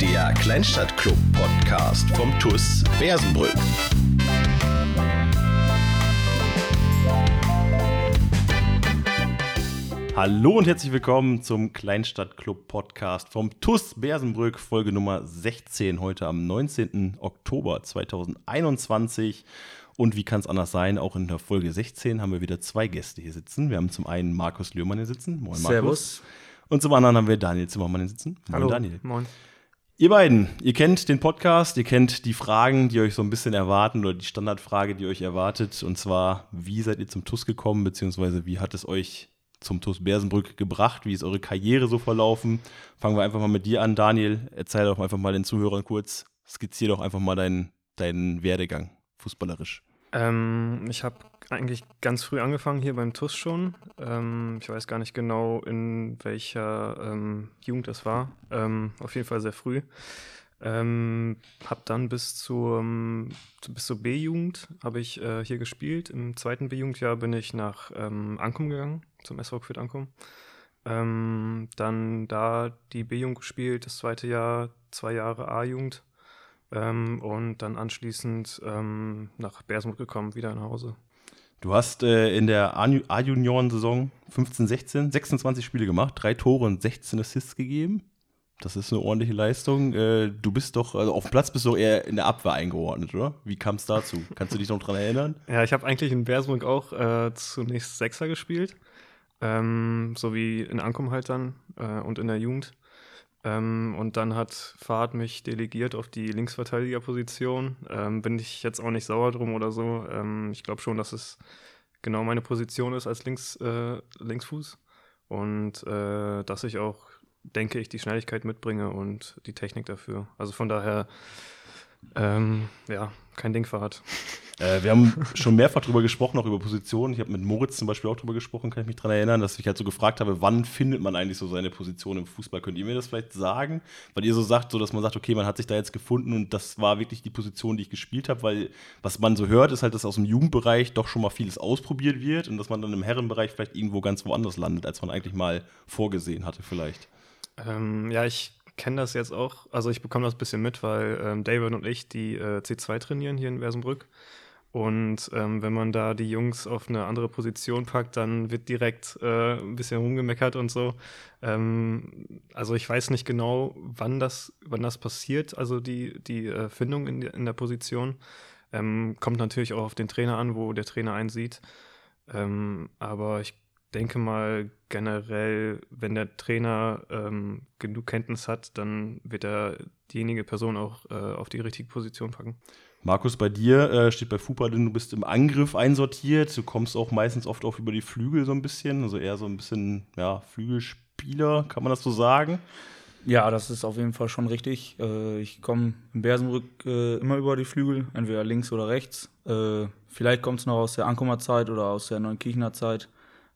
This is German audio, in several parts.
Der Kleinstadtclub-Podcast vom TUS Bersenbrück. Hallo und herzlich willkommen zum Kleinstadtclub-Podcast vom TUS Bersenbrück, Folge Nummer 16, heute am 19. Oktober 2021. Und wie kann es anders sein, auch in der Folge 16 haben wir wieder zwei Gäste hier sitzen. Wir haben zum einen Markus Löhrmann hier sitzen. Moin, Markus. Servus. Und zum anderen haben wir Daniel Zimmermann hier sitzen. Moin, Hallo. Daniel. Moin. Ihr beiden, ihr kennt den Podcast, ihr kennt die Fragen, die euch so ein bisschen erwarten oder die Standardfrage, die euch erwartet. Und zwar, wie seid ihr zum TUS gekommen, beziehungsweise wie hat es euch zum TUS Bersenbrück gebracht? Wie ist eure Karriere so verlaufen? Fangen wir einfach mal mit dir an, Daniel. Erzähl doch einfach mal den Zuhörern kurz, skizzier doch einfach mal deinen, deinen Werdegang fußballerisch. Ähm, ich habe eigentlich ganz früh angefangen hier beim TUS schon. Ähm, ich weiß gar nicht genau, in welcher ähm, Jugend das war. Ähm, auf jeden Fall sehr früh. Ähm, habe dann bis zur, bis zur B-Jugend habe ich äh, hier gespielt. Im zweiten B-Jugendjahr bin ich nach ähm, Ankum gegangen, zum SV Quid Ankum. Ähm, dann da die B-Jugend gespielt, das zweite Jahr, zwei Jahre A-Jugend ähm, und dann anschließend ähm, nach Bersmut gekommen, wieder nach Hause. Du hast äh, in der A-Junioren-Saison 15, 16, 26 Spiele gemacht, drei Tore und 16 Assists gegeben. Das ist eine ordentliche Leistung. Äh, du bist doch, also auf dem Platz bist du eher in der Abwehr eingeordnet, oder? Wie kam es dazu? Kannst du dich noch daran erinnern? Ja, ich habe eigentlich in Bersburg auch äh, zunächst Sechser gespielt. Ähm, so wie in Ankum halt dann äh, und in der Jugend. Ähm, und dann hat Fahrt mich delegiert auf die Linksverteidigerposition. Ähm, bin ich jetzt auch nicht sauer drum oder so. Ähm, ich glaube schon, dass es genau meine Position ist als Links, äh, Linksfuß. Und äh, dass ich auch, denke ich, die Schnelligkeit mitbringe und die Technik dafür. Also von daher, ähm, ja, kein Ding Fahrt. Äh, wir haben schon mehrfach darüber gesprochen, auch über Positionen. Ich habe mit Moritz zum Beispiel auch darüber gesprochen, kann ich mich daran erinnern, dass ich halt so gefragt habe, wann findet man eigentlich so seine Position im Fußball? Könnt ihr mir das vielleicht sagen? Weil ihr so sagt, so dass man sagt, okay, man hat sich da jetzt gefunden und das war wirklich die Position, die ich gespielt habe, weil was man so hört, ist halt, dass aus dem Jugendbereich doch schon mal vieles ausprobiert wird und dass man dann im Herrenbereich vielleicht irgendwo ganz woanders landet, als man eigentlich mal vorgesehen hatte, vielleicht. Ähm, ja, ich kenne das jetzt auch, also ich bekomme das ein bisschen mit, weil ähm, David und ich die äh, C2 trainieren hier in Wersenbrück. Und ähm, wenn man da die Jungs auf eine andere Position packt, dann wird direkt äh, ein bisschen rumgemeckert und so. Ähm, also ich weiß nicht genau, wann das, wann das passiert, also die, die äh, Findung in, in der Position. Ähm, kommt natürlich auch auf den Trainer an, wo der Trainer einsieht. Ähm, aber ich denke mal generell, wenn der Trainer ähm, genug Kenntnis hat, dann wird er diejenige Person auch äh, auf die richtige Position packen. Markus, bei dir äh, steht bei Fupa drin, du bist im Angriff einsortiert. Du kommst auch meistens oft auch über die Flügel so ein bisschen, also eher so ein bisschen, ja, Flügelspieler, kann man das so sagen? Ja, das ist auf jeden Fall schon richtig. Äh, ich komme im Bersenbrück äh, immer über die Flügel, entweder links oder rechts. Äh, vielleicht kommt es noch aus der Ankommer Zeit oder aus der Neunkirchener Zeit.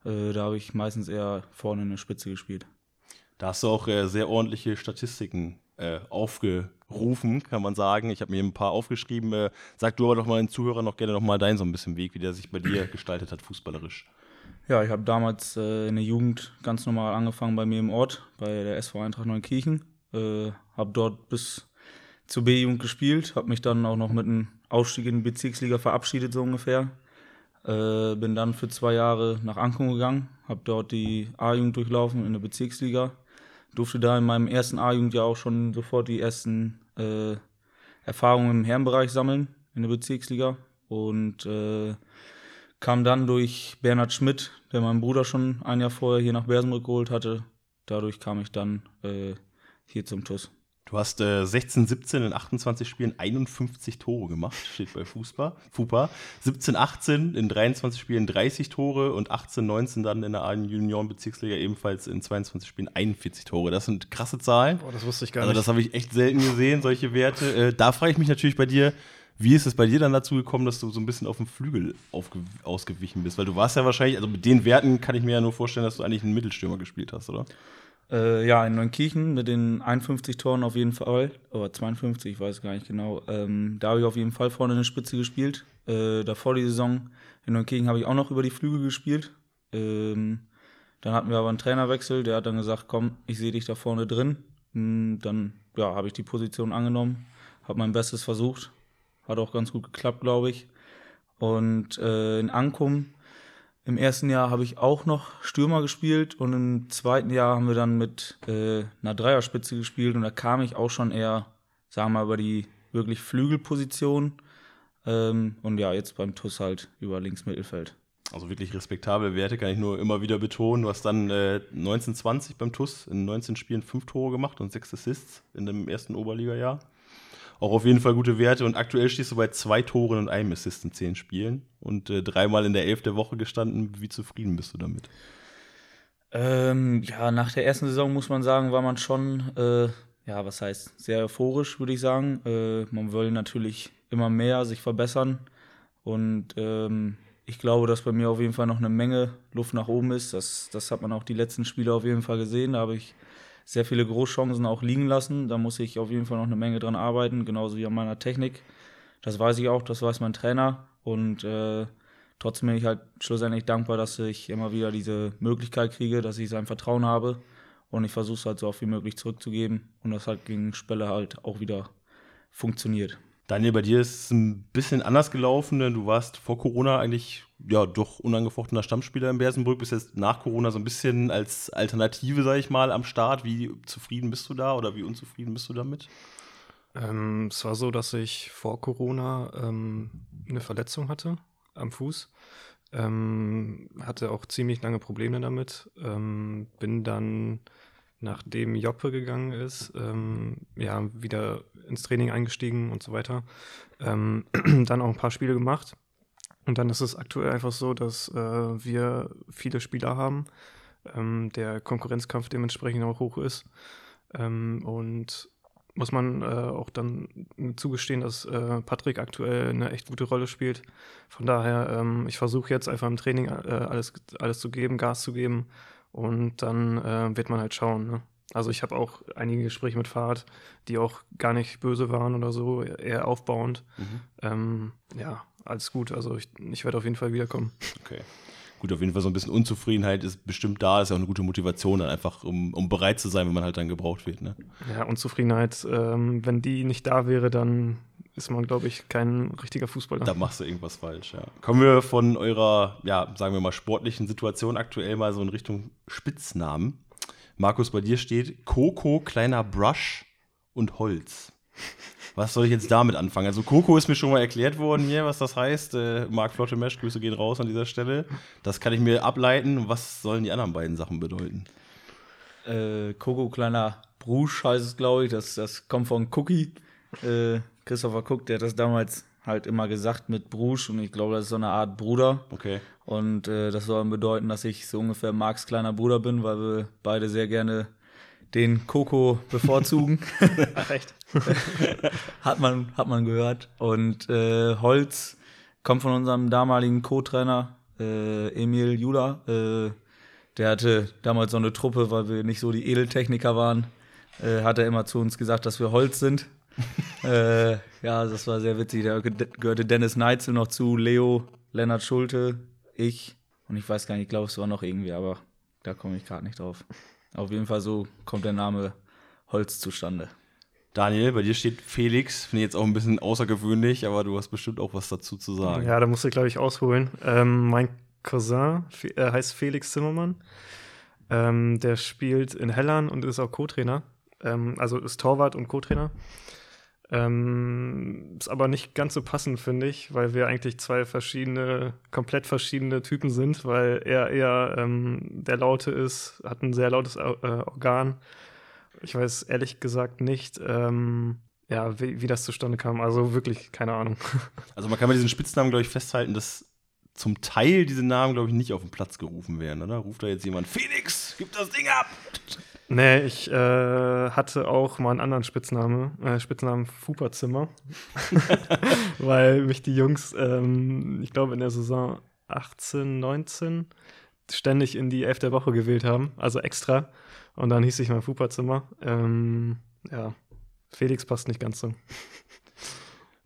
Äh, da habe ich meistens eher vorne in der Spitze gespielt. Da hast du auch äh, sehr ordentliche Statistiken äh, aufgerufen, kann man sagen. Ich habe mir ein paar aufgeschrieben. Äh, sag du aber doch mal den Zuhörern noch gerne noch mal deinen so ein bisschen Weg, wie der sich bei dir gestaltet hat, fußballerisch. Ja, ich habe damals äh, in der Jugend ganz normal angefangen bei mir im Ort, bei der SV Eintracht Neunkirchen. Äh, habe dort bis zur B-Jugend gespielt, habe mich dann auch noch mit einem Aufstieg in die Bezirksliga verabschiedet, so ungefähr. Äh, bin dann für zwei Jahre nach Ankung gegangen, habe dort die A-Jugend durchlaufen in der Bezirksliga durfte da in meinem ersten A-Jugendjahr auch schon sofort die ersten äh, Erfahrungen im Herrenbereich sammeln in der Bezirksliga und äh, kam dann durch Bernhard Schmidt, der meinen Bruder schon ein Jahr vorher hier nach Bersenbrück geholt hatte. Dadurch kam ich dann äh, hier zum TUS. Du hast äh, 16, 17 in 28 Spielen 51 Tore gemacht, steht bei Fußball. FUPA. 17, 18 in 23 Spielen 30 Tore und 18, 19 dann in der Junioren-Bezirksliga ebenfalls in 22 Spielen 41 Tore. Das sind krasse Zahlen. Oh, das wusste ich gar also, nicht. Also das habe ich echt selten gesehen, solche Werte. Äh, da frage ich mich natürlich bei dir, wie ist es bei dir dann dazu gekommen, dass du so ein bisschen auf dem Flügel ausgewichen bist? Weil du warst ja wahrscheinlich, also mit den Werten kann ich mir ja nur vorstellen, dass du eigentlich einen Mittelstürmer gespielt hast, oder? Äh, ja, in Neunkirchen mit den 51 Toren auf jeden Fall, oder 52, ich weiß gar nicht genau. Ähm, da habe ich auf jeden Fall vorne in der Spitze gespielt. Äh, davor die Saison in Neunkirchen habe ich auch noch über die Flügel gespielt. Ähm, Dann hatten wir aber einen Trainerwechsel, der hat dann gesagt, komm, ich sehe dich da vorne drin. Hm, Dann ja, habe ich die Position angenommen, habe mein Bestes versucht. Hat auch ganz gut geklappt, glaube ich. Und äh, in Ankum im ersten Jahr habe ich auch noch Stürmer gespielt und im zweiten Jahr haben wir dann mit äh, einer Dreierspitze gespielt und da kam ich auch schon eher, sagen wir mal, über die wirklich Flügelposition. Ähm, und ja, jetzt beim TUS halt über Linksmittelfeld. Also wirklich respektable Werte, kann ich nur immer wieder betonen. Du hast dann äh, 1920 beim TUS in 19 Spielen fünf Tore gemacht und sechs Assists in dem ersten Oberliga-Jahr. Auch auf jeden Fall gute Werte und aktuell stehst du bei zwei Toren und einem Assist in zehn Spielen und äh, dreimal in der Elf der Woche gestanden. Wie zufrieden bist du damit? Ähm, ja, nach der ersten Saison muss man sagen, war man schon, äh, ja, was heißt, sehr euphorisch, würde ich sagen. Äh, man will natürlich immer mehr sich verbessern. Und ähm, ich glaube, dass bei mir auf jeden Fall noch eine Menge Luft nach oben ist. Das, das hat man auch die letzten Spiele auf jeden Fall gesehen. Da habe ich sehr viele Großchancen auch liegen lassen. Da muss ich auf jeden Fall noch eine Menge dran arbeiten, genauso wie an meiner Technik. Das weiß ich auch, das weiß mein Trainer. Und äh, trotzdem bin ich halt schlussendlich dankbar, dass ich immer wieder diese Möglichkeit kriege, dass ich sein Vertrauen habe. Und ich versuche es halt so oft wie möglich zurückzugeben. Und das halt gegen Spelle halt auch wieder funktioniert. Daniel, bei dir ist es ein bisschen anders gelaufen, denn du warst vor Corona eigentlich ja doch unangefochtener Stammspieler im Bersenbrück, bist jetzt nach Corona so ein bisschen als Alternative, sage ich mal, am Start. Wie zufrieden bist du da oder wie unzufrieden bist du damit? Ähm, es war so, dass ich vor Corona ähm, eine Verletzung hatte am Fuß. Ähm, hatte auch ziemlich lange Probleme damit. Ähm, bin dann, nachdem Joppe gegangen ist, ähm, ja, wieder ins Training eingestiegen und so weiter. Ähm, dann auch ein paar Spiele gemacht. Und dann ist es aktuell einfach so, dass äh, wir viele Spieler haben, ähm, der Konkurrenzkampf dementsprechend auch hoch ist. Ähm, und muss man äh, auch dann zugestehen, dass äh, Patrick aktuell eine echt gute Rolle spielt. Von daher, ähm, ich versuche jetzt einfach im Training äh, alles, alles zu geben, Gas zu geben und dann äh, wird man halt schauen. Ne? Also ich habe auch einige Gespräche mit Fahrt, die auch gar nicht böse waren oder so, eher aufbauend. Ähm, ja, alles gut. Also ich, ich werde auf jeden Fall wiederkommen. Okay. Gut, auf jeden Fall so ein bisschen Unzufriedenheit ist bestimmt da, ist ja auch eine gute Motivation, dann einfach, um, um bereit zu sein, wenn man halt dann gebraucht wird. Ne? Ja, Unzufriedenheit, ähm, wenn die nicht da wäre, dann ist man, glaube ich, kein richtiger Fußballer. Da machst du irgendwas falsch, ja. Kommen wir von eurer, ja, sagen wir mal, sportlichen Situation aktuell mal so in Richtung Spitznamen. Markus, bei dir steht Coco, kleiner Brush und Holz. Was soll ich jetzt damit anfangen? Also Coco ist mir schon mal erklärt worden hier, was das heißt. Äh, Marc Flottemesch, Grüße gehen raus an dieser Stelle. Das kann ich mir ableiten. Was sollen die anderen beiden Sachen bedeuten? Äh, Coco kleiner Brusch heißt es, glaube ich. Das, das kommt von Cookie. Äh, Christopher Cook, der hat das damals halt immer gesagt mit Brusch und ich glaube, das ist so eine Art Bruder. Okay. Und äh, das soll bedeuten, dass ich so ungefähr Marks kleiner Bruder bin, weil wir beide sehr gerne den Coco bevorzugen. Ach, echt? hat, man, hat man gehört. Und äh, Holz kommt von unserem damaligen Co-Trainer äh, Emil Jula. Äh, der hatte damals so eine Truppe, weil wir nicht so die Edeltechniker waren, äh, hat er immer zu uns gesagt, dass wir Holz sind. Äh, ja, das war sehr witzig. Da gehörte Dennis Neitzel noch zu, Leo, Lennart Schulte, ich und ich weiß gar nicht, ich glaube, es war noch irgendwie, aber da komme ich gerade nicht drauf. Auf jeden Fall so kommt der Name Holz zustande. Daniel, bei dir steht Felix. Finde ich jetzt auch ein bisschen außergewöhnlich, aber du hast bestimmt auch was dazu zu sagen. Ja, da musst du, glaube ich, ausholen. Ähm, mein Cousin äh, heißt Felix Zimmermann. Ähm, der spielt in Hellern und ist auch Co-Trainer. Ähm, also ist Torwart und Co-Trainer. Ähm, ist aber nicht ganz so passend, finde ich, weil wir eigentlich zwei verschiedene, komplett verschiedene Typen sind, weil er eher ähm, der Laute ist, hat ein sehr lautes Au- äh, Organ. Ich weiß ehrlich gesagt nicht, ähm, ja, wie, wie das zustande kam. Also wirklich keine Ahnung. Also man kann bei diesen Spitznamen, glaube ich, festhalten, dass zum Teil diese Namen, glaube ich, nicht auf den Platz gerufen werden, oder? Ruft da jetzt jemand, Felix, gib das Ding ab! Nee, ich äh, hatte auch mal einen anderen Spitzname, äh, Spitznamen Fuperzimmer, weil mich die Jungs, ähm, ich glaube in der Saison 18, 19 ständig in die Elf der Woche gewählt haben, also extra. Und dann hieß ich mal Fuperzimmer. Ähm, ja, Felix passt nicht ganz so.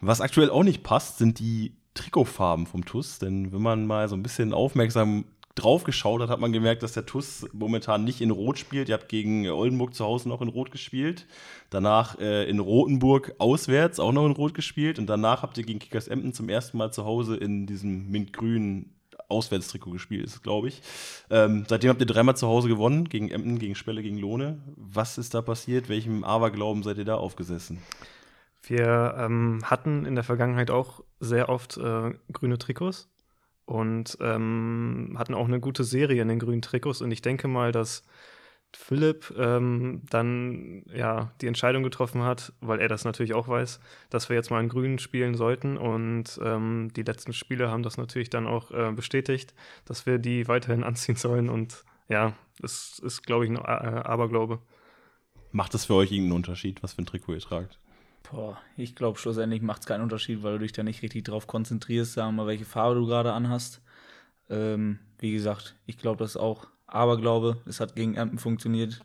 Was aktuell auch nicht passt, sind die Trikotfarben vom TUS, denn wenn man mal so ein bisschen aufmerksam drauf geschaut hat, hat man gemerkt, dass der TUS momentan nicht in Rot spielt. Ihr habt gegen Oldenburg zu Hause noch in Rot gespielt. Danach äh, in Rothenburg auswärts auch noch in Rot gespielt. Und danach habt ihr gegen Kickers Emden zum ersten Mal zu Hause in diesem mintgrünen Auswärtstrikot gespielt, ist glaube ich. Ähm, seitdem habt ihr dreimal zu Hause gewonnen, gegen Emden, gegen Spelle, gegen Lohne. Was ist da passiert? Welchem Aberglauben seid ihr da aufgesessen? Wir ähm, hatten in der Vergangenheit auch sehr oft äh, grüne Trikots und ähm, hatten auch eine gute Serie in den grünen Trikots. Und ich denke mal, dass Philipp ähm, dann ja die Entscheidung getroffen hat, weil er das natürlich auch weiß, dass wir jetzt mal in Grün spielen sollten. Und ähm, die letzten Spiele haben das natürlich dann auch äh, bestätigt, dass wir die weiterhin anziehen sollen. Und ja, das ist, glaube ich, ein äh, Aberglaube. Macht das für euch irgendeinen Unterschied, was für ein Trikot ihr tragt? Boah, ich glaube, schlussendlich macht es keinen Unterschied, weil du dich da nicht richtig drauf konzentrierst, sagen wir mal, welche Farbe du gerade anhast. Ähm, wie gesagt, ich glaube, das ist auch Aberglaube. Es hat gegen Emden funktioniert.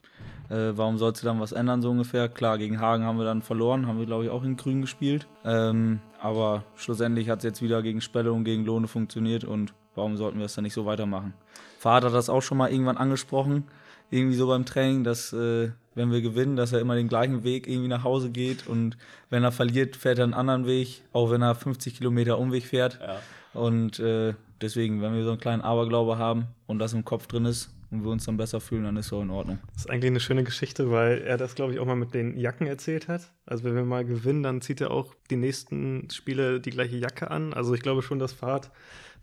Äh, warum sollst du dann was ändern, so ungefähr? Klar, gegen Hagen haben wir dann verloren, haben wir, glaube ich, auch in Grün gespielt. Ähm, aber schlussendlich hat es jetzt wieder gegen Spelle und gegen Lohne funktioniert und warum sollten wir es dann nicht so weitermachen? Vater hat das auch schon mal irgendwann angesprochen, irgendwie so beim Training, dass äh, wenn wir gewinnen, dass er immer den gleichen Weg irgendwie nach Hause geht und wenn er verliert, fährt er einen anderen Weg, auch wenn er 50 Kilometer Umweg fährt. Ja. Und äh, deswegen, wenn wir so einen kleinen Aberglaube haben und das im Kopf drin ist und wir uns dann besser fühlen, dann ist so in Ordnung. Das ist eigentlich eine schöne Geschichte, weil er das, glaube ich, auch mal mit den Jacken erzählt hat. Also wenn wir mal gewinnen, dann zieht er auch die nächsten Spiele die gleiche Jacke an. Also ich glaube schon, dass Fahrt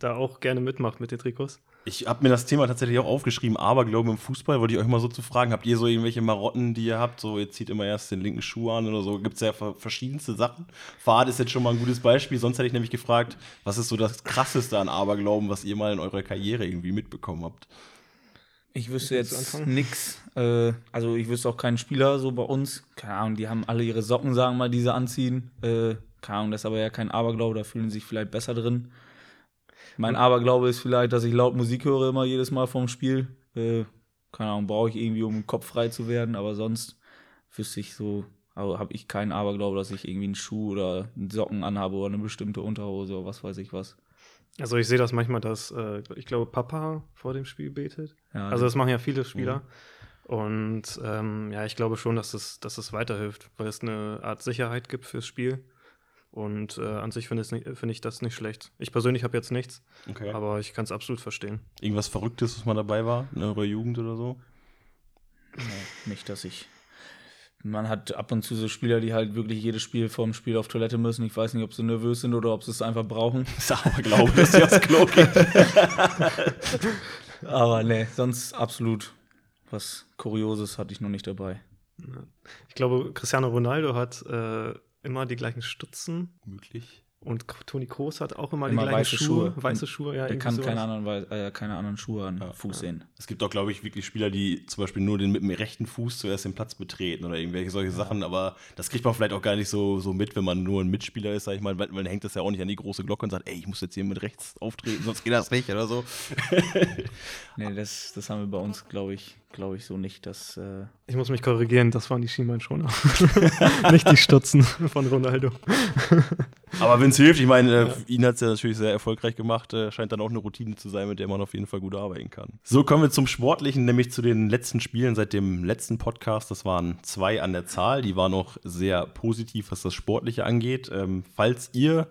da auch gerne mitmacht mit den Trikots. Ich habe mir das Thema tatsächlich auch aufgeschrieben, aber glaube im Fußball wollte ich euch mal so zu fragen, habt ihr so irgendwelche Marotten, die ihr habt? So, ihr zieht immer erst den linken Schuh an oder so. Gibt es ja verschiedenste Sachen. Fahrt ist jetzt schon mal ein gutes Beispiel. Sonst hätte ich nämlich gefragt, was ist so das Krasseste an Aberglauben, was ihr mal in eurer Karriere irgendwie mitbekommen habt? Ich wüsste jetzt nichts. Äh, also ich wüsste auch keinen Spieler so bei uns. Keine Ahnung, die haben alle ihre Socken, sagen wir mal, die sie anziehen. Äh, keine Ahnung, das ist aber ja kein Aberglaube, da fühlen sie sich vielleicht besser drin. Mein Aberglaube ist vielleicht, dass ich laut Musik höre immer jedes Mal vorm Spiel. Äh, keine Ahnung, brauche ich irgendwie, um Kopf frei zu werden, aber sonst wüsste ich so, also habe ich keinen Aberglaube, dass ich irgendwie einen Schuh oder einen Socken anhabe oder eine bestimmte Unterhose oder was weiß ich was. Also ich sehe das manchmal, dass äh, ich glaube, Papa vor dem Spiel betet. Ja, also das machen ja viele Spieler. Mhm. Und ähm, ja, ich glaube schon, dass es, dass es weiterhilft, weil es eine Art Sicherheit gibt fürs Spiel. Und äh, an sich finde find ich das nicht schlecht. Ich persönlich habe jetzt nichts, okay. aber ich kann es absolut verstehen. Irgendwas Verrücktes, was mal dabei war in eurer Jugend oder so? Nee, nicht, dass ich. Man hat ab und zu so Spieler, die halt wirklich jedes Spiel vorm Spiel auf Toilette müssen. Ich weiß nicht, ob sie nervös sind oder ob sie es einfach brauchen. Ist aber glaube, dass sie aufs Klo gehen. aber nee, sonst absolut was Kurioses hatte ich noch nicht dabei. Ich glaube, Cristiano Ronaldo hat äh, immer die gleichen Stutzen. Möglich. Und Toni Kroos hat auch immer, immer die gleichen weiße Schuhe. Schuhe. Weiße Schuhe, ja. Der kann keine anderen, äh, keine anderen Schuhe an ja. Fuß ja. sehen. Es gibt auch, glaube ich, wirklich Spieler, die zum Beispiel nur den, mit dem rechten Fuß zuerst den Platz betreten oder irgendwelche solche ja. Sachen. Aber das kriegt man vielleicht auch gar nicht so, so mit, wenn man nur ein Mitspieler ist, sag ich mal. Weil man hängt das ja auch nicht an die große Glocke und sagt, ey, ich muss jetzt hier mit rechts auftreten, sonst geht das nicht oder so. nee, das, das haben wir bei uns, glaube ich, glaube ich so nicht, dass. Äh ich muss mich korrigieren, das waren die Schienbeinschoner. nicht die Stutzen von Ronaldo. Aber wenn es hilft, ich meine, äh, ja. ihn hat es ja natürlich sehr erfolgreich gemacht, äh, scheint dann auch eine Routine zu sein, mit der man auf jeden Fall gut arbeiten kann. So kommen wir zum Sportlichen, nämlich zu den letzten Spielen seit dem letzten Podcast. Das waren zwei an der Zahl, die waren auch sehr positiv, was das Sportliche angeht. Ähm, falls ihr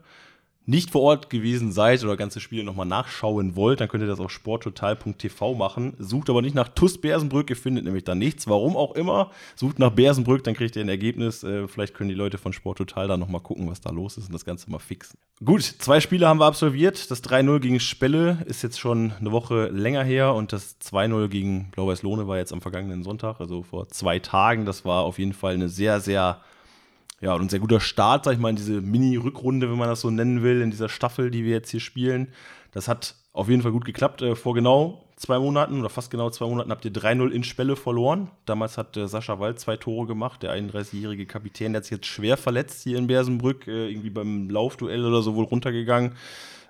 nicht vor Ort gewesen seid oder ganze Spiele nochmal nachschauen wollt, dann könnt ihr das auf sporttotal.tv machen. Sucht aber nicht nach TUS Bersenbrück, ihr findet nämlich da nichts. Warum auch immer. Sucht nach Bersenbrück, dann kriegt ihr ein Ergebnis. Äh, vielleicht können die Leute von Sporttotal da nochmal gucken, was da los ist und das Ganze mal fixen. Gut, zwei Spiele haben wir absolviert. Das 3-0 gegen Spelle ist jetzt schon eine Woche länger her und das 2-0 gegen Blau-Weiß-Lohne war jetzt am vergangenen Sonntag, also vor zwei Tagen. Das war auf jeden Fall eine sehr, sehr ja, und ein sehr guter Start, sag ich mal, in diese Mini-Rückrunde, wenn man das so nennen will, in dieser Staffel, die wir jetzt hier spielen. Das hat auf jeden Fall gut geklappt. Äh, vor genau zwei Monaten oder fast genau zwei Monaten habt ihr 3-0 in Spelle verloren. Damals hat äh, Sascha Wald zwei Tore gemacht, der 31-jährige Kapitän. Der hat sich jetzt schwer verletzt hier in Bersenbrück, äh, irgendwie beim Laufduell oder so wohl runtergegangen.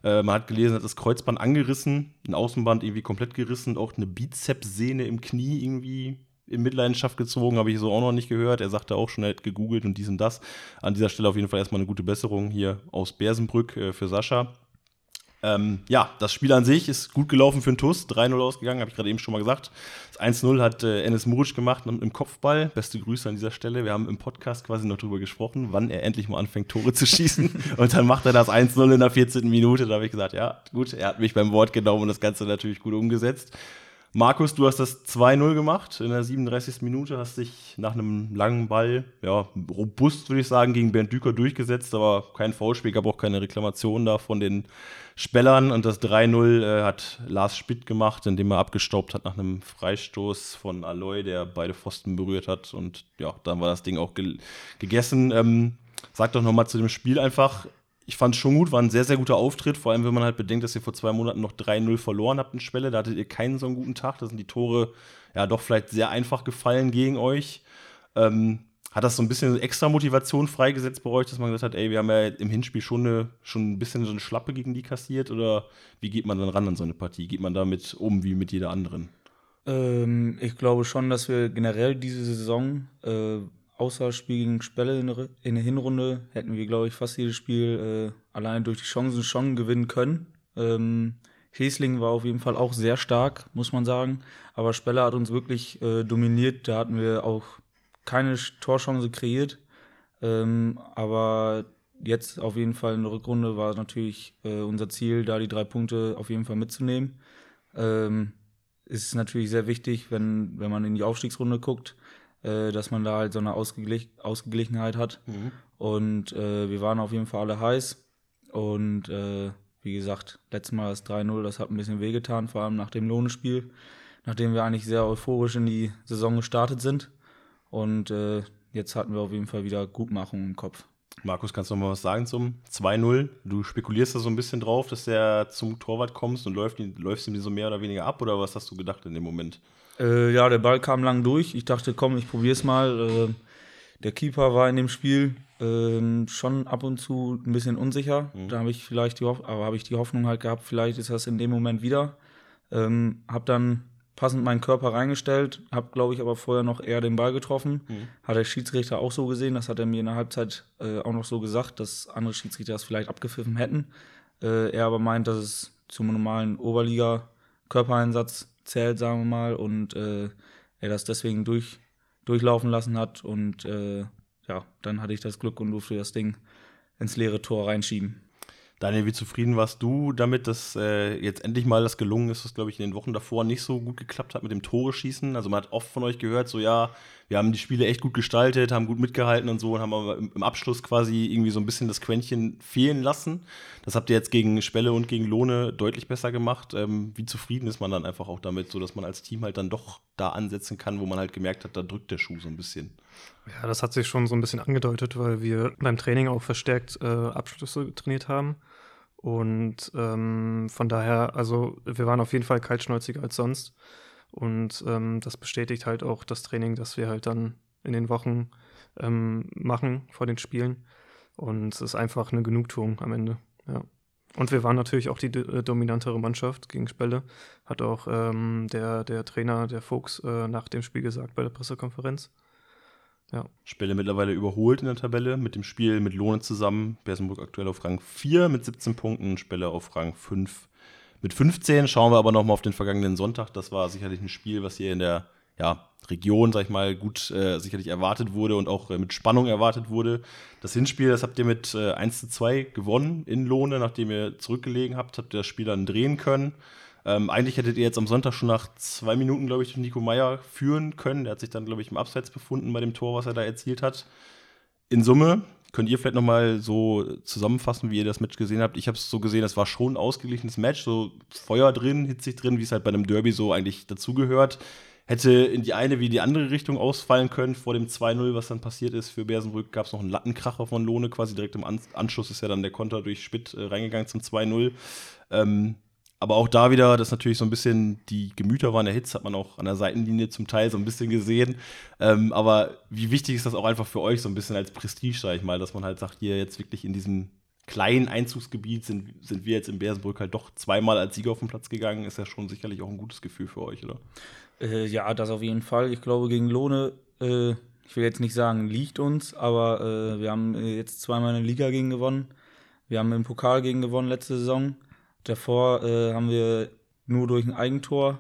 Man hat gelesen, hat das Kreuzband angerissen, ein Außenband irgendwie komplett gerissen, auch eine Bizepssehne im Knie irgendwie in Mitleidenschaft gezogen, habe ich so auch noch nicht gehört. Er sagte auch schon, er hat gegoogelt und dies und das. An dieser Stelle auf jeden Fall erstmal eine gute Besserung hier aus Bersenbrück äh, für Sascha. Ähm, ja, das Spiel an sich ist gut gelaufen für den TUS. 3-0 ausgegangen, habe ich gerade eben schon mal gesagt. Das 1-0 hat äh, Enes Muric gemacht im Kopfball. Beste Grüße an dieser Stelle. Wir haben im Podcast quasi noch drüber gesprochen, wann er endlich mal anfängt, Tore zu schießen. und dann macht er das 1-0 in der 14. Minute. Da habe ich gesagt, ja, gut, er hat mich beim Wort genommen und das Ganze natürlich gut umgesetzt. Markus, du hast das 2-0 gemacht in der 37. Minute, hast dich nach einem langen Ball, ja, robust, würde ich sagen, gegen Bernd Düker durchgesetzt, aber kein Foulspiel, gab auch keine Reklamation da von den Spellern und das 3-0 äh, hat Lars Spitt gemacht, indem er abgestaubt hat nach einem Freistoß von Aloy, der beide Pfosten berührt hat und ja, dann war das Ding auch ge gegessen. Ähm, sag doch nochmal zu dem Spiel einfach, ich fand es schon gut, war ein sehr, sehr guter Auftritt, vor allem wenn man halt bedenkt, dass ihr vor zwei Monaten noch 3-0 verloren habt in Schwelle, da hattet ihr keinen so einen guten Tag, da sind die Tore ja doch vielleicht sehr einfach gefallen gegen euch. Ähm, hat das so ein bisschen extra Motivation freigesetzt bei euch, dass man gesagt hat, ey, wir haben ja im Hinspiel schon, eine, schon ein bisschen so eine Schlappe gegen die kassiert oder wie geht man dann ran an so eine Partie? Geht man damit um wie mit jeder anderen? Ähm, ich glaube schon, dass wir generell diese Saison äh, außer Spiel gegen Spelle in der, in der Hinrunde hätten wir, glaube ich, fast jedes Spiel äh, allein durch die Chancen schon gewinnen können. Ähm, Hesling war auf jeden Fall auch sehr stark, muss man sagen. Aber Spelle hat uns wirklich äh, dominiert. Da hatten wir auch keine Torchance kreiert. Ähm, aber jetzt auf jeden Fall in der Rückrunde war natürlich äh, unser Ziel, da die drei Punkte auf jeden Fall mitzunehmen. Ähm, ist natürlich sehr wichtig, wenn, wenn man in die Aufstiegsrunde guckt, äh, dass man da halt so eine Ausgeglich Ausgeglichenheit hat. Mhm. Und äh, wir waren auf jeden Fall alle heiß. Und äh, wie gesagt, letztes Mal das 3-0, das hat ein bisschen wehgetan, vor allem nach dem Lohnespiel, nachdem wir eigentlich sehr euphorisch in die Saison gestartet sind. Und äh, jetzt hatten wir auf jeden Fall wieder Gutmachung im Kopf. Markus, kannst du noch mal was sagen zum 2-0? Du spekulierst da so ein bisschen drauf, dass der zum Torwart kommst und läuft, läufst ihm so mehr oder weniger ab oder was hast du gedacht in dem Moment? Äh, ja, der Ball kam lang durch. Ich dachte, komm, ich probier's mal. Äh, der Keeper war in dem Spiel äh, schon ab und zu ein bisschen unsicher. Mhm. Da habe ich vielleicht die, Hoff aber habe ich die Hoffnung halt gehabt, vielleicht ist das in dem Moment wieder. Ähm, habe dann passend meinen Körper reingestellt, habe, glaube ich, aber vorher noch eher den Ball getroffen. Mhm. Hat der Schiedsrichter auch so gesehen, das hat er mir in der Halbzeit äh, auch noch so gesagt, dass andere Schiedsrichter das vielleicht abgepfiffen hätten. Äh, er aber meint, dass es zum normalen Oberliga-Körpereinsatz zählt, sagen wir mal, und äh, er das deswegen durch, durchlaufen lassen hat. Und äh, ja, dann hatte ich das Glück und durfte das Ding ins leere Tor reinschieben. Daniel, wie zufrieden warst du damit, dass äh, jetzt endlich mal das gelungen ist, was, glaube ich, in den Wochen davor nicht so gut geklappt hat mit dem Tore schießen? Also man hat oft von euch gehört, so ja, wir haben die Spiele echt gut gestaltet, haben gut mitgehalten und so und haben aber im, Abschluss quasi irgendwie so ein bisschen das Quäntchen fehlen lassen. Das habt ihr jetzt gegen Spelle und gegen Lohne deutlich besser gemacht. Ähm, wie zufrieden ist man dann einfach auch damit, so dass man als Team halt dann doch da ansetzen kann, wo man halt gemerkt hat, da drückt der Schuh so ein bisschen? Ja, das hat sich schon so ein bisschen angedeutet, weil wir beim Training auch verstärkt äh, Abschlüsse trainiert haben. Und ähm, von daher, also wir waren auf jeden Fall kaltschnäuziger als sonst. Und ähm, das bestätigt halt auch das Training, das wir halt dann in den Wochen ähm, machen vor den Spielen. Und es ist einfach eine Genugtuung am Ende. Ja. Und wir waren natürlich auch die äh, dominantere Mannschaft gegen Spelle. Hat auch ähm, der, der Trainer, der Fuchs, äh, nach dem Spiel gesagt bei der Pressekonferenz. Ja. Spelle mittlerweile überholt in der Tabelle mit dem Spiel mit Lohne zusammen. Bersenburg aktuell auf Rang 4 mit 17 Punkten, Spelle auf Rang 5 mit 15. Schauen wir aber nochmal auf den vergangenen Sonntag. Das war sicherlich ein Spiel, was hier in der ja, Region, sag ich mal, gut äh, sicherlich erwartet wurde und auch äh, mit Spannung erwartet wurde. Das Hinspiel, das habt ihr mit äh, 1 zu 2 gewonnen in Lohne, nachdem ihr zurückgelegen habt, habt ihr das Spiel dann drehen können. Ähm, eigentlich hättet ihr jetzt am Sonntag schon nach zwei Minuten, glaube ich, Nico Meyer führen können. Der hat sich dann, glaube ich, im Abseits befunden bei dem Tor, was er da erzielt hat. In Summe könnt ihr vielleicht nochmal so zusammenfassen, wie ihr das Match gesehen habt. Ich habe es so gesehen, das war schon ein ausgeglichenes Match, so Feuer drin, hitzig drin, wie es halt bei einem Derby so eigentlich dazugehört. Hätte in die eine wie die andere Richtung ausfallen können. Vor dem 2-0, was dann passiert ist für Bersenbrück, gab es noch einen Lattenkracher von Lohne, quasi direkt im Anschluss ist ja dann der Konter durch Spitt äh, reingegangen zum 2-0. Ähm, aber auch da wieder, dass natürlich so ein bisschen die Gemüter waren erhitzt, hat man auch an der Seitenlinie zum Teil so ein bisschen gesehen. Ähm, aber wie wichtig ist das auch einfach für euch, so ein bisschen als Prestige, sag ich mal, dass man halt sagt, hier jetzt wirklich in diesem kleinen Einzugsgebiet sind, sind wir jetzt in Bersenbrück halt doch zweimal als Sieger auf den Platz gegangen, ist ja schon sicherlich auch ein gutes Gefühl für euch, oder? Äh, ja, das auf jeden Fall. Ich glaube, gegen Lohne, äh, ich will jetzt nicht sagen, liegt uns, aber äh, wir haben jetzt zweimal eine Liga gegen gewonnen. Wir haben im Pokal gegen gewonnen letzte Saison. Davor äh, haben wir nur durch ein Eigentor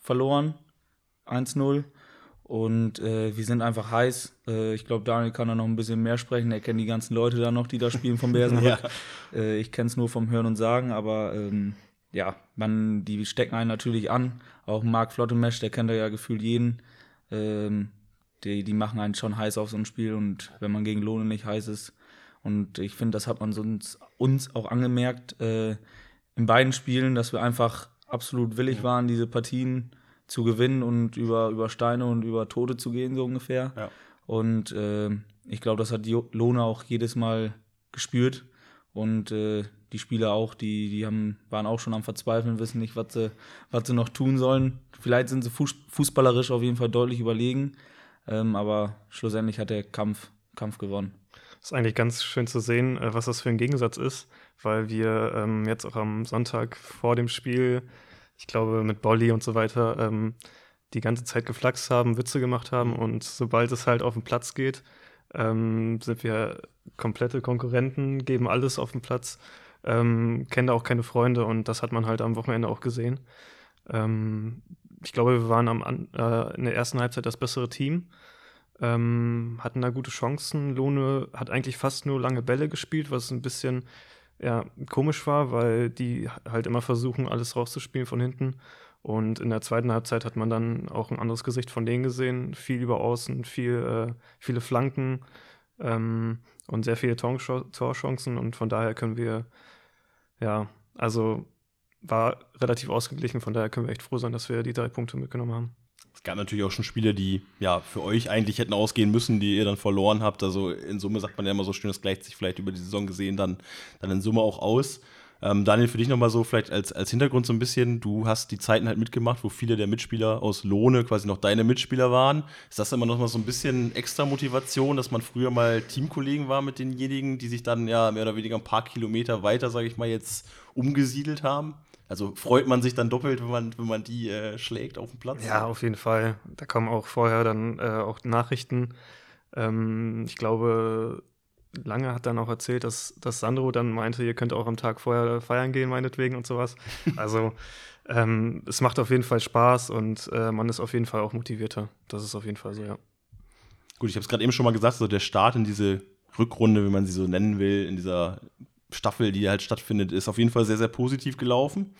verloren, 1-0. Und äh, wir sind einfach heiß. Äh, ich glaube, Daniel kann da noch ein bisschen mehr sprechen. Er kennt die ganzen Leute da noch, die da spielen vom Bersenbrück. ja. äh, ich kenne es nur vom Hören und Sagen, aber ähm, ja, man, die stecken einen natürlich an. Auch Marc Flottemesch, der kennt ja gefühlt jeden. Ähm, die, die machen einen schon heiß auf so ein Spiel und wenn man gegen Lohne nicht heiß ist. Und ich finde, das hat man sonst uns auch angemerkt äh, in beiden Spielen, dass wir einfach absolut willig waren, diese Partien zu gewinnen und über, über Steine und über Tote zu gehen, so ungefähr. Ja. Und äh, ich glaube, das hat Lohne auch jedes Mal gespürt. Und äh, die Spieler auch, die, die haben, waren auch schon am Verzweifeln, wissen nicht, was sie, was sie noch tun sollen. Vielleicht sind sie fußballerisch auf jeden Fall deutlich überlegen, ähm, aber schlussendlich hat der Kampf, Kampf gewonnen. Das ist eigentlich ganz schön zu sehen, äh, was das für ein Gegensatz ist, weil wir ähm, jetzt auch am Sonntag vor dem Spiel ich glaube, mit Bolly und so weiter ähm, die ganze Zeit geflaxt haben, Witze gemacht haben und sobald es halt auf den Platz geht, ähm, sind wir komplette Konkurrenten, geben alles auf den Platz, ähm, kennen da auch keine Freunde und das hat man halt am Wochenende auch gesehen. Ähm, ich glaube, wir waren am, äh, in der ersten Halbzeit das bessere Team, ähm, hatten da gute Chancen. Lohne hat eigentlich fast nur lange Bälle gespielt, was ein bisschen ja, komisch war, weil die halt immer versuchen, alles rauszuspielen von hinten. Und in der zweiten Halbzeit hat man dann auch ein anderes Gesicht von denen gesehen. Viel über Außen, viel, äh, viele Flanken ähm, und sehr viele Torchancen. Und von daher können wir, ja, also war relativ ausgeglichen. Von daher können wir echt froh sein, dass wir die drei Punkte mitgenommen haben. Es gab natürlich auch schon Spiele, die ja für euch eigentlich hätten ausgehen müssen, die ihr dann verloren habt. Also in Summe sagt man ja immer so schön, das gleicht sich vielleicht über die Saison gesehen dann, dann in Summe auch aus. Ähm, Daniel, für dich nochmal so, vielleicht als, als Hintergrund so ein bisschen, du hast die Zeiten halt mitgemacht, wo viele der Mitspieler aus Lohne quasi noch deine Mitspieler waren. Ist das immer nochmal so ein bisschen extra Motivation, dass man früher mal Teamkollegen war mit denjenigen, die sich dann ja mehr oder weniger ein paar Kilometer weiter, sage ich mal, jetzt umgesiedelt haben? Also freut man sich dann doppelt, wenn man, wenn man die äh, schlägt auf dem Platz? Ja, auf jeden Fall. Da kommen auch vorher dann äh, auch Nachrichten. Ähm, ich glaube, Lange hat dann auch erzählt, dass, dass Sandro dann meinte, ihr könnt auch am Tag vorher feiern gehen, meinetwegen und sowas. Also ähm, es macht auf jeden Fall Spaß und äh, man ist auf jeden Fall auch motivierter. Das ist auf jeden Fall so, ja. Gut, ich habe es gerade eben schon mal gesagt, so der Start in diese Rückrunde, wie man sie so nennen will, in dieser Staffel, die halt stattfindet, ist auf jeden Fall sehr, sehr positiv gelaufen.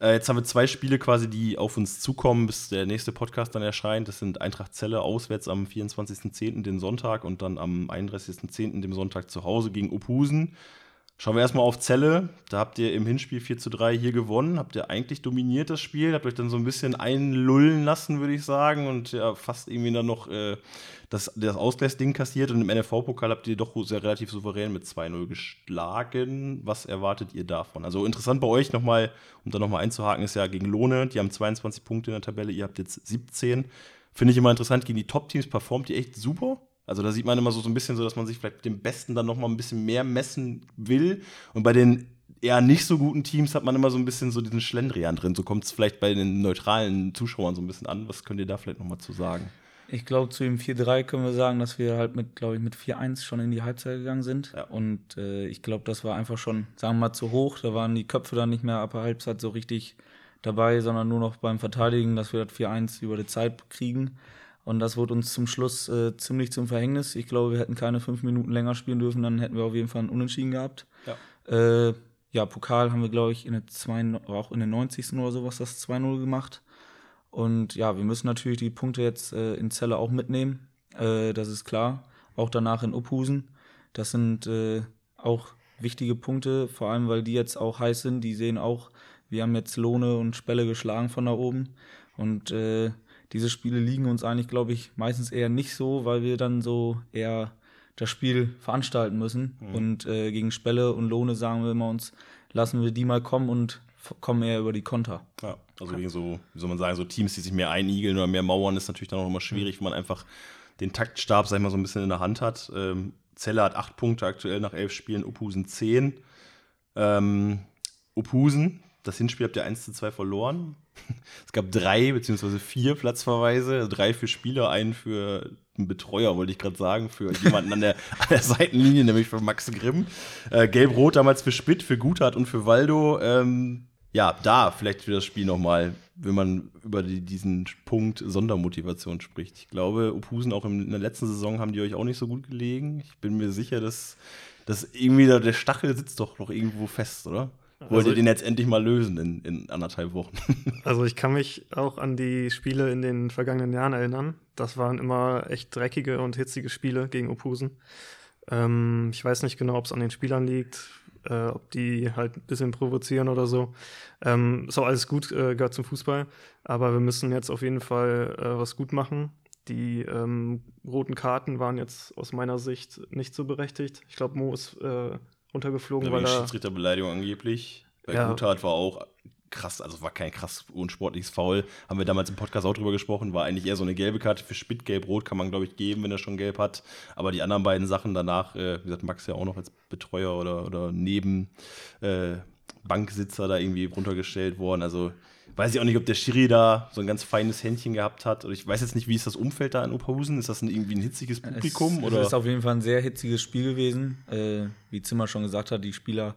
Äh, jetzt haben wir zwei Spiele quasi, die auf uns zukommen, bis der nächste Podcast dann erscheint. Das sind Eintracht Zelle auswärts am 24.10., den Sonntag, und dann am 31.10., dem Sonntag zu Hause gegen Ophusen. Schauen wir erstmal auf Zelle. Da habt ihr im Hinspiel 4 zu 3 hier gewonnen. Habt ihr eigentlich dominiert das Spiel. Habt euch dann so ein bisschen einlullen lassen, würde ich sagen. Und ja, fast irgendwie dann noch äh, das, das Ausgleichsding kassiert. Und im NFV-Pokal habt ihr doch sehr relativ souverän mit 2-0 geschlagen. Was erwartet ihr davon? Also interessant bei euch nochmal, um da nochmal einzuhaken, ist ja gegen Lohne. Die haben 22 Punkte in der Tabelle. Ihr habt jetzt 17. Finde ich immer interessant. Gegen die Top-Teams performt ihr echt super. Also da sieht man immer so, so ein bisschen so, dass man sich vielleicht mit dem Besten dann noch mal ein bisschen mehr messen will. Und bei den eher nicht so guten Teams hat man immer so ein bisschen so diesen Schlendrian drin. So kommt es vielleicht bei den neutralen Zuschauern so ein bisschen an. Was könnt ihr da vielleicht noch mal zu sagen? Ich glaube, zu dem 4-3 können wir sagen, dass wir halt mit, glaube ich, mit 4-1 schon in die Halbzeit gegangen sind. Ja. Und äh, ich glaube, das war einfach schon, sagen wir mal, zu hoch. Da waren die Köpfe dann nicht mehr ab der Halbzeit so richtig dabei, sondern nur noch beim Verteidigen, dass wir das 4-1 über die Zeit kriegen. Und das wurde uns zum Schluss äh, ziemlich zum Verhängnis. Ich glaube, wir hätten keine fünf Minuten länger spielen dürfen, dann hätten wir auf jeden Fall einen Unentschieden gehabt. Ja, äh, ja Pokal haben wir, glaube ich, in der zwei, auch in der 90. oder sowas das 2-0 gemacht. Und ja, wir müssen natürlich die Punkte jetzt äh, in Celle auch mitnehmen. Äh, das ist klar. Auch danach in Uphusen. Das sind äh, auch wichtige Punkte, vor allem weil die jetzt auch heiß sind. Die sehen auch, wir haben jetzt Lohne und Spelle geschlagen von da oben. Und äh, diese Spiele liegen uns eigentlich, glaube ich, meistens eher nicht so, weil wir dann so eher das Spiel veranstalten müssen. Mhm. Und äh, gegen Spelle und Lohne sagen wir immer uns, lassen wir die mal kommen und kommen eher über die Konter. Ja, also gegen so, wie soll man sagen, so Teams, die sich mehr einigeln oder mehr mauern, ist natürlich dann auch immer schwierig, wenn man einfach den Taktstab, sag ich mal, so ein bisschen in der Hand hat. Ähm, Zelle hat acht Punkte aktuell nach elf Spielen, Uphusen zehn. Ähm, Uphusen, das Hinspiel habt ihr 1 zu 2 verloren. Es gab drei beziehungsweise vier Platzverweise, drei für Spieler, einen für einen Betreuer, wollte ich gerade sagen, für jemanden an der, an der Seitenlinie, nämlich für Max Grimm. Äh, Gelb-Rot damals für Spitt, für Guthardt und für Waldo. Ähm, ja, da vielleicht für das Spiel nochmal, wenn man über die, diesen Punkt Sondermotivation spricht. Ich glaube, Ophusen auch in der letzten Saison haben die euch auch nicht so gut gelegen. Ich bin mir sicher, dass, dass irgendwie der Stachel sitzt doch noch irgendwo fest, oder? Wollt Also ihr den jetzt endlich mal lösen in, in anderthalb Wochen? Also ich kann mich auch an die Spiele in den vergangenen Jahren erinnern. Das waren immer echt dreckige und hitzige Spiele gegen Ophusen. Ähm, ich weiß nicht genau, ob es an den Spielern liegt, äh, ob die halt ein bisschen provozieren oder so. Ähm, ist auch alles gut, äh, gehört zum Fußball. Aber wir müssen jetzt auf jeden Fall äh, was gut machen. Die ähm, roten Karten waren jetzt aus meiner Sicht nicht so berechtigt. Ich glaube, Mo ist runtergeflogen, weil Wegen er Schiedsrichterbeleidigung angeblich. Bei Ja. Guthardt war auch krass, also war kein krass unsportliches Foul. Haben wir damals im Podcast auch drüber gesprochen, war eigentlich eher so eine gelbe Karte für Spitt, gelb-rot kann man, glaube ich, geben, wenn er schon gelb hat. Aber die anderen beiden Sachen danach, äh, wie gesagt, Max ja auch noch als Betreuer oder, oder neben äh, Banksitzer da irgendwie runtergestellt worden. Also weiß ich auch nicht, ob der Schiri da so ein ganz feines Händchen gehabt hat. Oder ich weiß jetzt nicht, wie ist das Umfeld da in Oberhausen? Ist das ein, irgendwie ein hitziges Publikum? Es, oder? es ist auf jeden Fall ein sehr hitziges Spiel gewesen. Äh, wie Zimmer schon gesagt hat, die Spieler,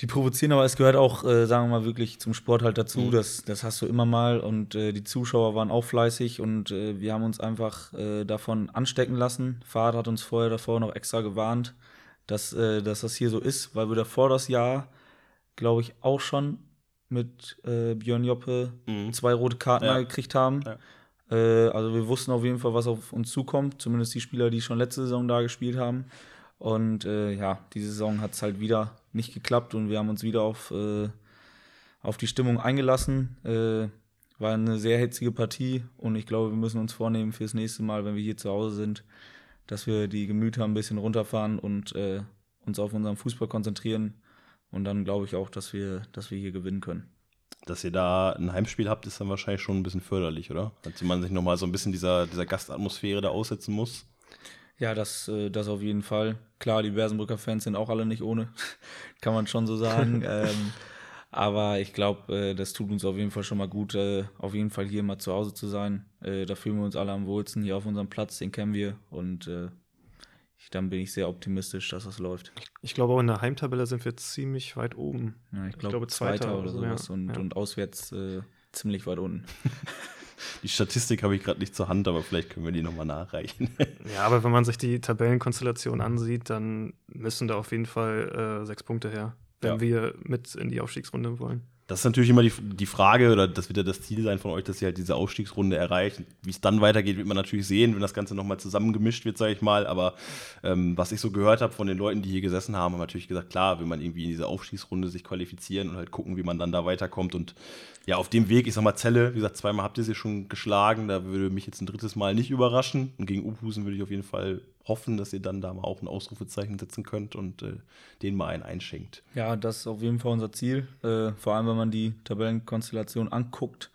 die provozieren, aber es gehört auch, äh, sagen wir mal, wirklich zum Sport halt dazu. Mhm. Das, das hast du immer mal und äh, die Zuschauer waren auch fleißig und äh, wir haben uns einfach äh, davon anstecken lassen. Fahrer hat uns vorher davor noch extra gewarnt, dass, äh, dass das hier so ist, weil wir davor das Jahr, glaube ich, auch schon mit äh, Björn Joppe Mhm. zwei rote Karten Ja. gekriegt haben. Ja. Äh, also wir wussten auf jeden Fall, was auf uns zukommt, zumindest die Spieler, die schon letzte Saison da gespielt haben. Und äh, ja, diese Saison hat es halt wieder nicht geklappt und wir haben uns wieder auf, äh, auf die Stimmung eingelassen. Äh, war eine sehr hitzige Partie und ich glaube, wir müssen uns vornehmen fürs nächste Mal, wenn wir hier zu Hause sind, dass wir die Gemüter ein bisschen runterfahren und äh, uns auf unseren Fußball konzentrieren. Und dann glaube ich auch, dass wir, dass wir hier gewinnen können. dass ihr da ein Heimspiel habt, ist dann wahrscheinlich schon ein bisschen förderlich, oder? Dass man sich nochmal so ein bisschen dieser, dieser Gastatmosphäre da aussetzen muss. Ja, das, äh, das auf jeden Fall. Klar, die Bersenbrücker Fans sind auch alle nicht ohne, kann man schon so sagen. ähm, aber ich glaube, äh, das tut uns auf jeden Fall schon mal gut, äh, auf jeden Fall hier mal zu Hause zu sein. Da fühlen wir uns alle am wohlsten hier auf unserem Platz, den kennen wir. Und ich, dann bin ich sehr optimistisch, dass das läuft. Ich glaube, auch in der Heimtabelle sind wir ziemlich weit oben. Ja, ich, Ich glaub, glaube, Zweiter, Zweiter oder oder so, sowas ja. und, Ja. und auswärts äh, ziemlich weit unten. Die Statistik habe ich gerade nicht zur Hand, aber vielleicht können wir die nochmal nachreichen. Ja, aber wenn man sich die Tabellenkonstellation ansieht, dann müssen da auf jeden Fall äh, sechs Punkte her, wenn Ja. wir mit in die Aufstiegsrunde wollen. Das ist natürlich immer die, die Frage, oder das wird ja das Ziel sein von euch, dass ihr halt diese Aufstiegsrunde erreicht. Wie es dann weitergeht, wird man natürlich sehen, wenn das Ganze nochmal zusammengemischt wird, sage ich mal. Aber ähm, was ich so gehört habe von den Leuten, die hier gesessen haben, haben natürlich gesagt, klar, will man irgendwie in diese Aufstiegsrunde sich qualifizieren und halt gucken, wie man dann da weiterkommt. Und ja, auf dem Weg, ich sag mal, Zelle, wie gesagt, zweimal habt ihr sie schon geschlagen. Da würde mich jetzt ein drittes Mal nicht überraschen. Und gegen Uphusen würde ich auf jeden Fall hoffen, dass ihr dann da mal auch ein Ausrufezeichen setzen könnt und äh, denen mal einen einschenkt. Ja, das ist auf jeden Fall unser Ziel. Äh, vor allem, wenn man die Tabellenkonstellation anguckt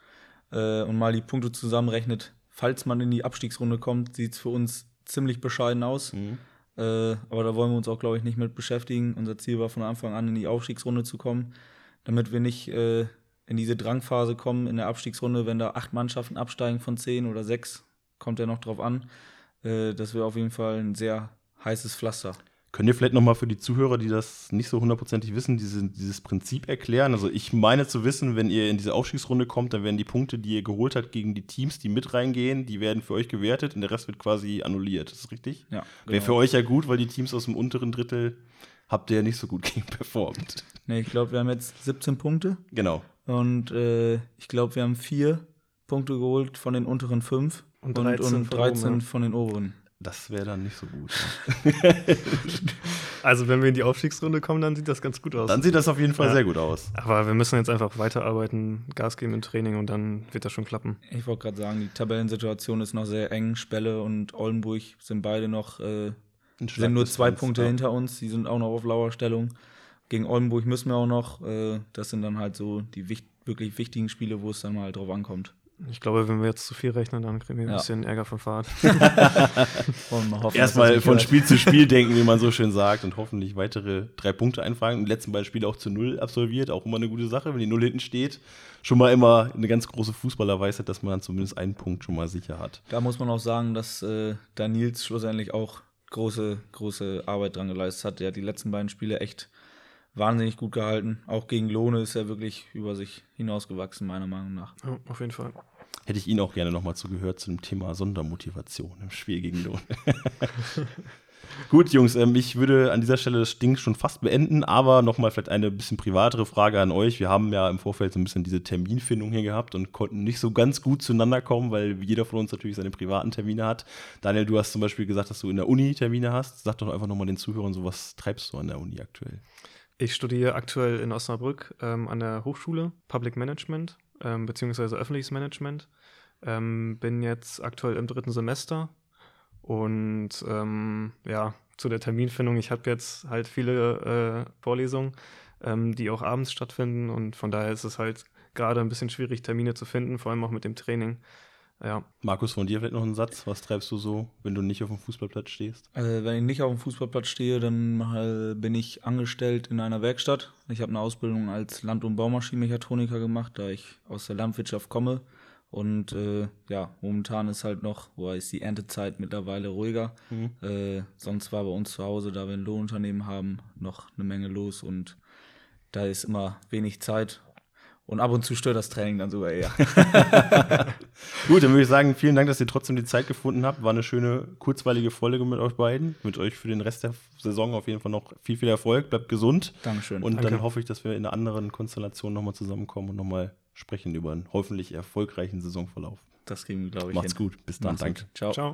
äh, und mal die Punkte zusammenrechnet. Falls man in die Abstiegsrunde kommt, sieht es für uns ziemlich bescheiden aus. Äh, aber da wollen wir uns auch, glaube ich, nicht mit beschäftigen. Unser Ziel war von Anfang an, in die Aufstiegsrunde zu kommen, damit wir nicht äh, in diese Drangphase kommen in der Abstiegsrunde, wenn da acht Mannschaften absteigen von zehn oder sechs, kommt ja noch drauf an. Äh, das wäre auf jeden Fall ein sehr heißes Pflaster. Könnt ihr vielleicht nochmal für die Zuhörer, die das nicht so hundertprozentig wissen, diese, dieses Prinzip erklären? Also ich meine zu wissen, wenn ihr in diese Aufstiegsrunde kommt, dann werden die Punkte, die ihr geholt habt gegen die Teams, die mit reingehen, die werden für euch gewertet und der Rest wird quasi annulliert. Ist das richtig? Ja, Wäre für euch ja gut, weil die Teams aus dem unteren Drittel habt ihr ja nicht so gut gegen performt. Nee, ich glaube, wir haben jetzt 17 Punkte. Genau. Und äh, ich glaube, wir haben vier Punkte geholt von den unteren fünf Und und, 13 und von 13 oben, ja. von den oberen. Das wäre dann nicht so gut. Also, wenn wir in die Aufstiegsrunde kommen, dann sieht das ganz gut aus. Dann sieht das auf jeden Fall Ja. sehr gut aus. aber wir müssen jetzt einfach weiterarbeiten, Gas geben im Training und dann wird das schon klappen. Ich wollte gerade sagen, die Tabellensituation ist noch sehr eng. Spelle und Oldenburg sind beide noch, äh, sind nur zwei Punkte ja. hinter uns. Die sind auch noch auf lauer Stellung. Gegen Oldenburg müssen wir auch noch. Äh, das sind dann halt so die wicht wirklich wichtigen Spiele, wo es dann mal drauf ankommt. Ich glaube, wenn wir jetzt zu viel rechnen, dann kriegen wir ein Ja. bisschen Ärger vom Fahrt. Dass Erstmal von. Spiel zu Spiel denken, wie man so schön sagt, und hoffentlich weitere drei Punkte einfangen. Die letzten beiden Spiele auch zu Null absolviert, auch immer eine gute Sache, wenn die Null hinten steht. Schon mal immer eine ganz große Fußballerweisheit, dass man dann zumindest einen Punkt schon mal sicher hat. Da muss man auch sagen, dass äh, da Nils schlussendlich auch große, große Arbeit dran geleistet hat. Der hat die letzten beiden Spiele echt wahnsinnig gut gehalten. Auch gegen Lohne ist er wirklich über sich hinausgewachsen, meiner Meinung nach. Ja, auf jeden Fall. Hätte ich Ihnen auch gerne nochmal zugehört zu dem Thema Sondermotivation im Spiel gegen Lohn. Gut, Jungs, ähm, ich würde an dieser Stelle das Ding schon fast beenden, aber nochmal vielleicht eine bisschen privatere Frage an euch. Wir haben ja im Vorfeld so ein bisschen diese Terminfindung hier gehabt und konnten nicht so ganz gut zueinander kommen, weil jeder von uns natürlich seine privaten Termine hat. Daniel, du hast zum Beispiel gesagt, dass du in der Uni Termine hast. Sag doch einfach nochmal den Zuhörern so, was treibst du an der Uni aktuell? Ich studiere aktuell in Osnabrück ähm, an der Hochschule Public Management ähm, beziehungsweise öffentliches Management. Ähm, bin jetzt aktuell im dritten Semester und ähm, ja, zu der Terminfindung, ich habe jetzt halt viele äh, Vorlesungen, ähm, die auch abends stattfinden und von daher ist es halt gerade ein bisschen schwierig, Termine zu finden, vor allem auch mit dem Training. Ja, Markus, von dir vielleicht noch ein Satz. Was treibst du so, wenn du nicht auf dem Fußballplatz stehst? Also, wenn ich nicht auf dem Fußballplatz stehe, dann äh, bin ich angestellt in einer Werkstatt. Ich habe eine Ausbildung als Land- und Baumaschinenmechatroniker gemacht, da ich aus der Landwirtschaft komme. Und äh, ja, momentan ist halt noch, wo ist die Erntezeit mittlerweile ruhiger. Äh, sonst war bei uns zu Hause, da wir ein Lohnunternehmen haben, noch eine Menge los und da ist immer wenig Zeit. Und ab und zu stört das Training dann sogar eher. Gut, dann würde ich sagen, vielen Dank, dass ihr trotzdem die Zeit gefunden habt. War eine schöne, kurzweilige Folge mit euch beiden. Mit euch für den Rest der Saison auf jeden Fall noch viel, viel Erfolg. Bleibt gesund. Dankeschön. Und Danke. dann hoffe ich, dass wir in einer anderen Konstellation nochmal zusammenkommen und nochmal sprechen über einen hoffentlich erfolgreichen Saisonverlauf. das kriegen wir, glaube ich, Macht's hin. gut. Bis dann. Macht's Danke. gut. Ciao. ciao.